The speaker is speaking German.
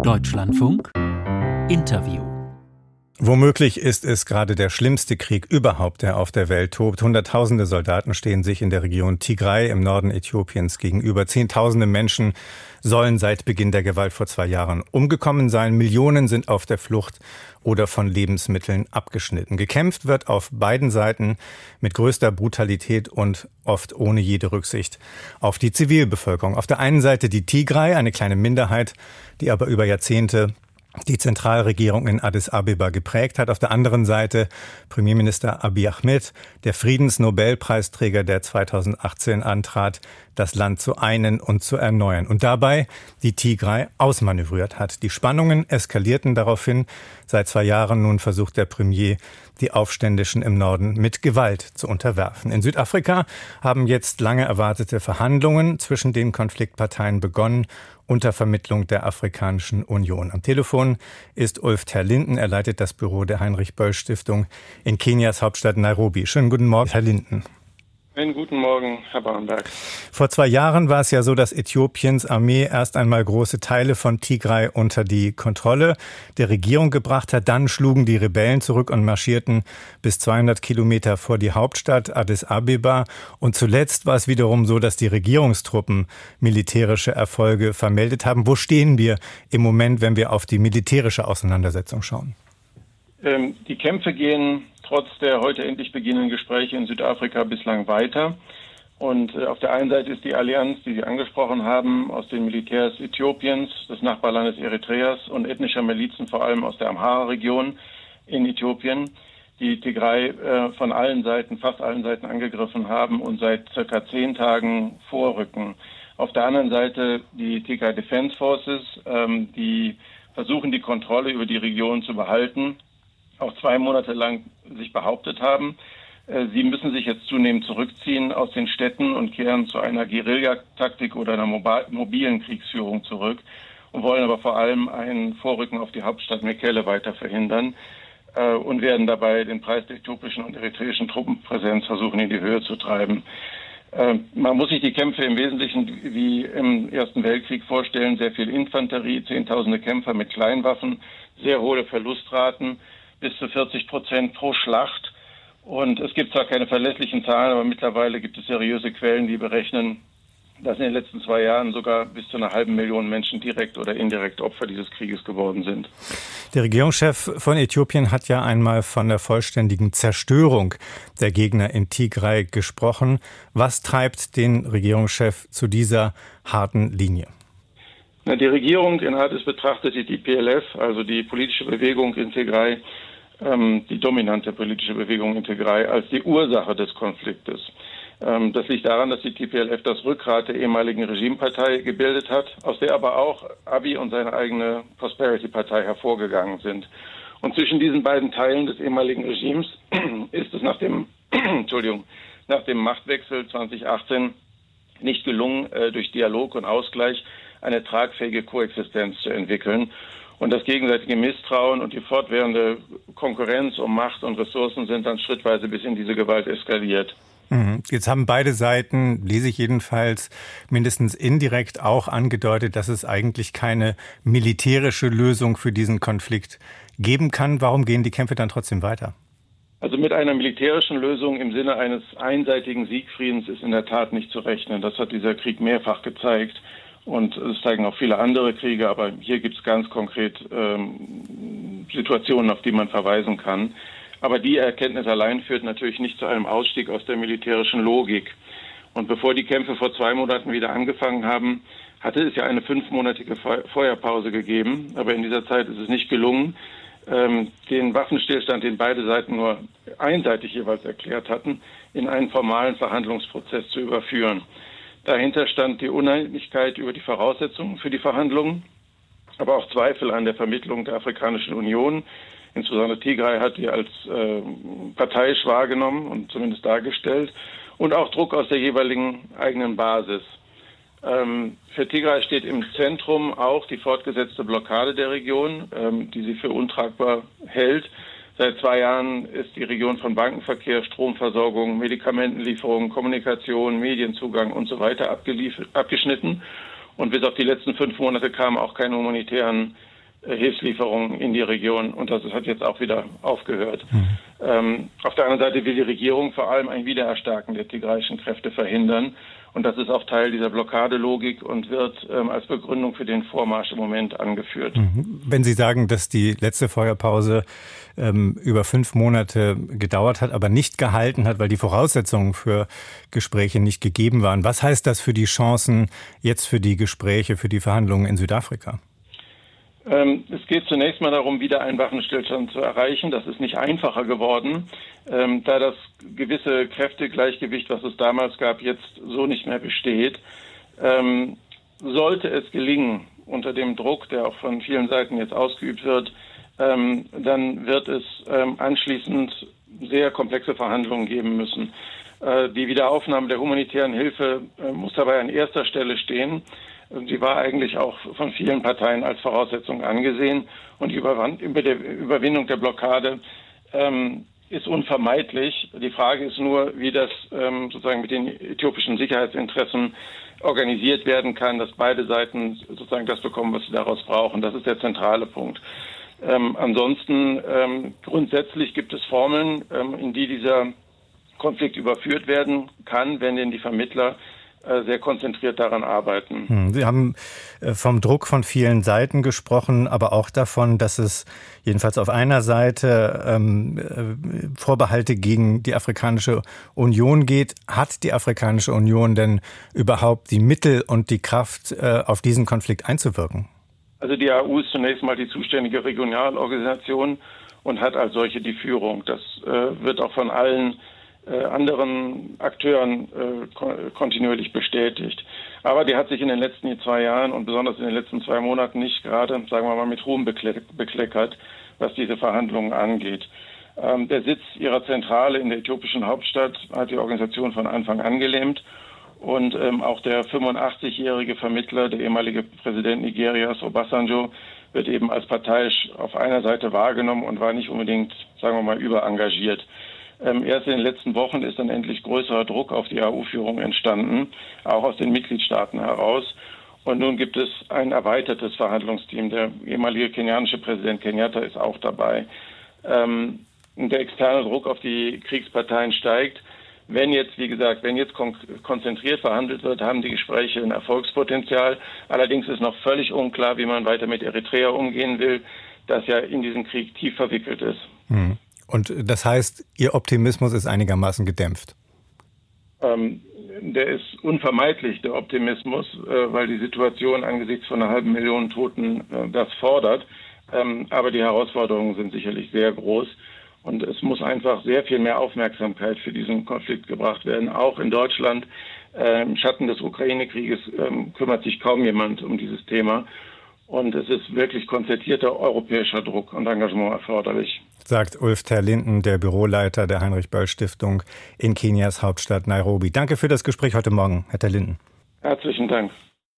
Deutschlandfunk. Interview Womöglich ist es gerade der schlimmste Krieg überhaupt, der auf der Welt tobt. Hunderttausende Soldaten stehen sich in der Region Tigray im Norden Äthiopiens gegenüber. Zehntausende Menschen sollen seit Beginn der Gewalt vor zwei Jahren umgekommen sein. Millionen sind auf der Flucht oder von Lebensmitteln abgeschnitten. Gekämpft wird auf beiden Seiten mit größter Brutalität und oft ohne jede Rücksicht auf die Zivilbevölkerung. Auf der einen Seite die Tigray, eine kleine Minderheit, die aber über Jahrzehnte die Zentralregierung in Addis Abeba geprägt hat. Auf der anderen Seite Premierminister Abiy Ahmed, der Friedensnobelpreisträger, der 2018 antrat, das Land zu einen und zu erneuern und dabei die Tigray ausmanövriert hat. Die Spannungen eskalierten daraufhin. Seit zwei Jahren nun versucht der Premier, die Aufständischen im Norden mit Gewalt zu unterwerfen. In Südafrika haben jetzt lange erwartete Verhandlungen zwischen den Konfliktparteien begonnen unter Vermittlung der Afrikanischen Union. Am Telefon ist Ulf Terlinden. Er leitet das Büro der Heinrich-Böll-Stiftung in Kenias Hauptstadt Nairobi. Schönen guten Morgen, Herr Linden. Einen guten Morgen, Herr Bauernberg. Vor zwei Jahren war es ja so, dass Äthiopiens Armee erst einmal große Teile von Tigray unter die Kontrolle der Regierung gebracht hat. Dann schlugen die Rebellen zurück und marschierten bis 200 Kilometer vor die Hauptstadt Addis Abeba. Und zuletzt war es wiederum so, dass die Regierungstruppen militärische Erfolge vermeldet haben. Wo stehen wir im Moment, wenn wir auf die militärische Auseinandersetzung schauen? Ähm, die Kämpfe gehen trotz der heute endlich beginnenden Gespräche in Südafrika bislang weiter. Und äh, auf der einen Seite ist die Allianz, die Sie angesprochen haben, aus den Militärs Äthiopiens, des Nachbarlandes Eritreas und ethnischer Milizen, vor allem aus der Amhara-Region in Äthiopien, die Tigray äh, von allen Seiten, fast allen Seiten angegriffen haben und seit circa zehn Tagen vorrücken. Auf der anderen Seite die Tigray Defense Forces, ähm, die versuchen, die Kontrolle über die Region zu behalten auch zwei Monate lang sich behauptet haben. Äh, sie müssen sich jetzt zunehmend zurückziehen aus den Städten und kehren zu einer Guerillataktik oder einer mobilen Kriegsführung zurück und wollen aber vor allem ein Vorrücken auf die Hauptstadt Mekelle weiter verhindern äh, und werden dabei den Preis der äthiopischen und eritreischen Truppenpräsenz versuchen in die Höhe zu treiben. Äh, man muss sich die Kämpfe im Wesentlichen wie im Ersten Weltkrieg vorstellen. Sehr viel Infanterie, Zehntausende Kämpfer mit Kleinwaffen, sehr hohe Verlustraten bis zu 40 Prozent pro Schlacht. Und es gibt zwar keine verlässlichen Zahlen, aber mittlerweile gibt es seriöse Quellen, die berechnen, dass in den letzten zwei Jahren sogar bis zu einer halben Million Menschen direkt oder indirekt Opfer dieses Krieges geworden sind. Der Regierungschef von Äthiopien hat ja einmal von der vollständigen Zerstörung der Gegner in Tigray gesprochen. Was treibt den Regierungschef zu dieser harten Linie? Na, die Regierung in Addis betrachtete die PLF, also die politische Bewegung in Tigray, ähm, die dominante politische Bewegung in Tigray als die Ursache des Konfliktes. Ähm, das liegt daran, dass die TPLF das Rückgrat der ehemaligen Regimepartei gebildet hat, aus der aber auch Abiy und seine eigene Prosperity-Partei hervorgegangen sind. Und zwischen diesen beiden Teilen des ehemaligen Regimes ist es nach dem, Entschuldigung, nach dem Machtwechsel 2018 nicht gelungen, äh, durch Dialog und Ausgleich eine tragfähige Koexistenz zu entwickeln. Und das gegenseitige Misstrauen und die fortwährende Konkurrenz um Macht und Ressourcen sind dann schrittweise bis in diese Gewalt eskaliert. Mhm. Jetzt haben beide Seiten, lese ich jedenfalls, mindestens indirekt auch angedeutet, dass es eigentlich keine militärische Lösung für diesen Konflikt geben kann. Warum gehen die Kämpfe dann trotzdem weiter? Also mit einer militärischen Lösung im Sinne eines einseitigen Siegfriedens ist in der Tat nicht zu rechnen. Das hat dieser Krieg mehrfach gezeigt. Und es zeigen auch viele andere Kriege, aber hier gibt es ganz konkret ähm, Situationen, auf die man verweisen kann. Aber die Erkenntnis allein führt natürlich nicht zu einem Ausstieg aus der militärischen Logik. Und bevor die Kämpfe vor zwei Monaten wieder angefangen haben, hatte es ja eine fünfmonatige Feuerpause gegeben. Aber in dieser Zeit ist es nicht gelungen, ähm, den Waffenstillstand, den beide Seiten nur einseitig jeweils erklärt hatten, in einen formalen Verhandlungsprozess zu überführen. Dahinter stand die Uneinigkeit über die Voraussetzungen für die Verhandlungen, aber auch Zweifel an der Vermittlung der Afrikanischen Union. Insbesondere Tigray hat die als äh, parteiisch wahrgenommen und zumindest dargestellt. Und auch Druck aus der jeweiligen eigenen Basis. Ähm, für Tigray steht im Zentrum auch die fortgesetzte Blockade der Region, ähm, die sie für untragbar hält. Seit zwei Jahren ist die Region von Bankenverkehr, Stromversorgung, Medikamentenlieferung, Kommunikation, Medienzugang und so weiter abgeschnitten. Und bis auf die letzten fünf Monate kamen auch keine humanitären äh, Hilfslieferungen in die Region und das hat jetzt auch wieder aufgehört. Mhm. Ähm, auf der anderen Seite will die Regierung vor allem ein Wiedererstarken der tigraischen Kräfte verhindern und das ist auch Teil dieser Blockadelogik und wird ähm, als Begründung für den Vormarsch im Moment angeführt. Mhm. Wenn Sie sagen, dass die letzte Feuerpause ähm, über fünf Monate gedauert hat, aber nicht gehalten hat, weil die Voraussetzungen für Gespräche nicht gegeben waren, was heißt das für die Chancen jetzt für die Gespräche, für die Verhandlungen in Südafrika? Ähm, es geht zunächst mal darum, wieder einen Waffenstillstand zu erreichen. Das ist nicht einfacher geworden, ähm, da das gewisse Kräftegleichgewicht, was es damals gab, jetzt so nicht mehr besteht. Ähm, sollte es gelingen, unter dem Druck, der auch von vielen Seiten jetzt ausgeübt wird, dann wird es anschließend sehr komplexe Verhandlungen geben müssen. Äh, die Wiederaufnahme der humanitären Hilfe äh, muss dabei an erster Stelle stehen. Sie war eigentlich auch von vielen Parteien als Voraussetzung angesehen. Und die Überwindung der Blockade ähm, ist unvermeidlich. Die Frage ist nur, wie das ähm, sozusagen mit den äthiopischen Sicherheitsinteressen organisiert werden kann, dass beide Seiten sozusagen das bekommen, was sie daraus brauchen. Das ist der zentrale Punkt. Ähm, ansonsten ähm, grundsätzlich gibt es Formeln, ähm, in die dieser Konflikt überführt werden kann, wenn denn die Vermittler sehr konzentriert daran arbeiten. Hm, Sie haben äh, vom Druck von vielen Seiten gesprochen, aber auch davon, dass es jedenfalls auf einer Seite ähm, äh, Vorbehalte gegen die Afrikanische Union geht. Hat die Afrikanische Union denn überhaupt die Mittel und die Kraft, äh, auf diesen Konflikt einzuwirken? Also die AU ist zunächst mal die zuständige Regionalorganisation und hat als solche die Führung. Das äh, wird auch von allen äh, anderen Akteuren äh, kontinuierlich bestätigt. Aber die hat sich in den letzten zwei Jahren und besonders in den letzten zwei Monaten nicht gerade, sagen wir mal, mit Ruhm bekleckert, was diese Verhandlungen angeht. Ähm, der Sitz ihrer Zentrale in der äthiopischen Hauptstadt hat die Organisation von Anfang an gelähmt. Und ähm, auch der 85-jährige Vermittler, der ehemalige Präsident Nigerias, Obasanjo, wird eben als parteiisch auf einer Seite wahrgenommen und war nicht unbedingt, sagen wir mal, überengagiert. Ähm, erst in den letzten Wochen ist dann endlich größerer Druck auf die AU-Führung entstanden, auch aus den Mitgliedstaaten heraus. Und nun gibt es ein erweitertes Verhandlungsteam. Der ehemalige kenianische Präsident Kenyatta ist auch dabei. Ähm, der externe Druck auf die Kriegsparteien steigt. Wenn jetzt, wie gesagt, wenn jetzt kon konzentriert verhandelt wird, haben die Gespräche ein Erfolgspotenzial. Allerdings ist noch völlig unklar, wie man weiter mit Eritrea umgehen will, das ja in diesen Krieg tief verwickelt ist. Hm. Und das heißt, Ihr Optimismus ist einigermaßen gedämpft? Ähm, der ist unvermeidlich, der Optimismus, äh, weil die Situation angesichts von einer halben Million Toten äh, das fordert. Ähm, aber die Herausforderungen sind sicherlich sehr groß. Und es muss einfach sehr viel mehr Aufmerksamkeit für diesen Konflikt gebracht werden. Auch in Deutschland, äh, im Schatten des Ukraine-Krieges, ähm, kümmert sich kaum jemand um dieses Thema. Und es ist wirklich konzertierter europäischer Druck und Engagement erforderlich. Sagt Ulf Terlinden, der Büroleiter der Heinrich-Böll-Stiftung in Kenias Hauptstadt Nairobi. Danke für das Gespräch heute Morgen, Herr Terlinden. Herzlichen Dank.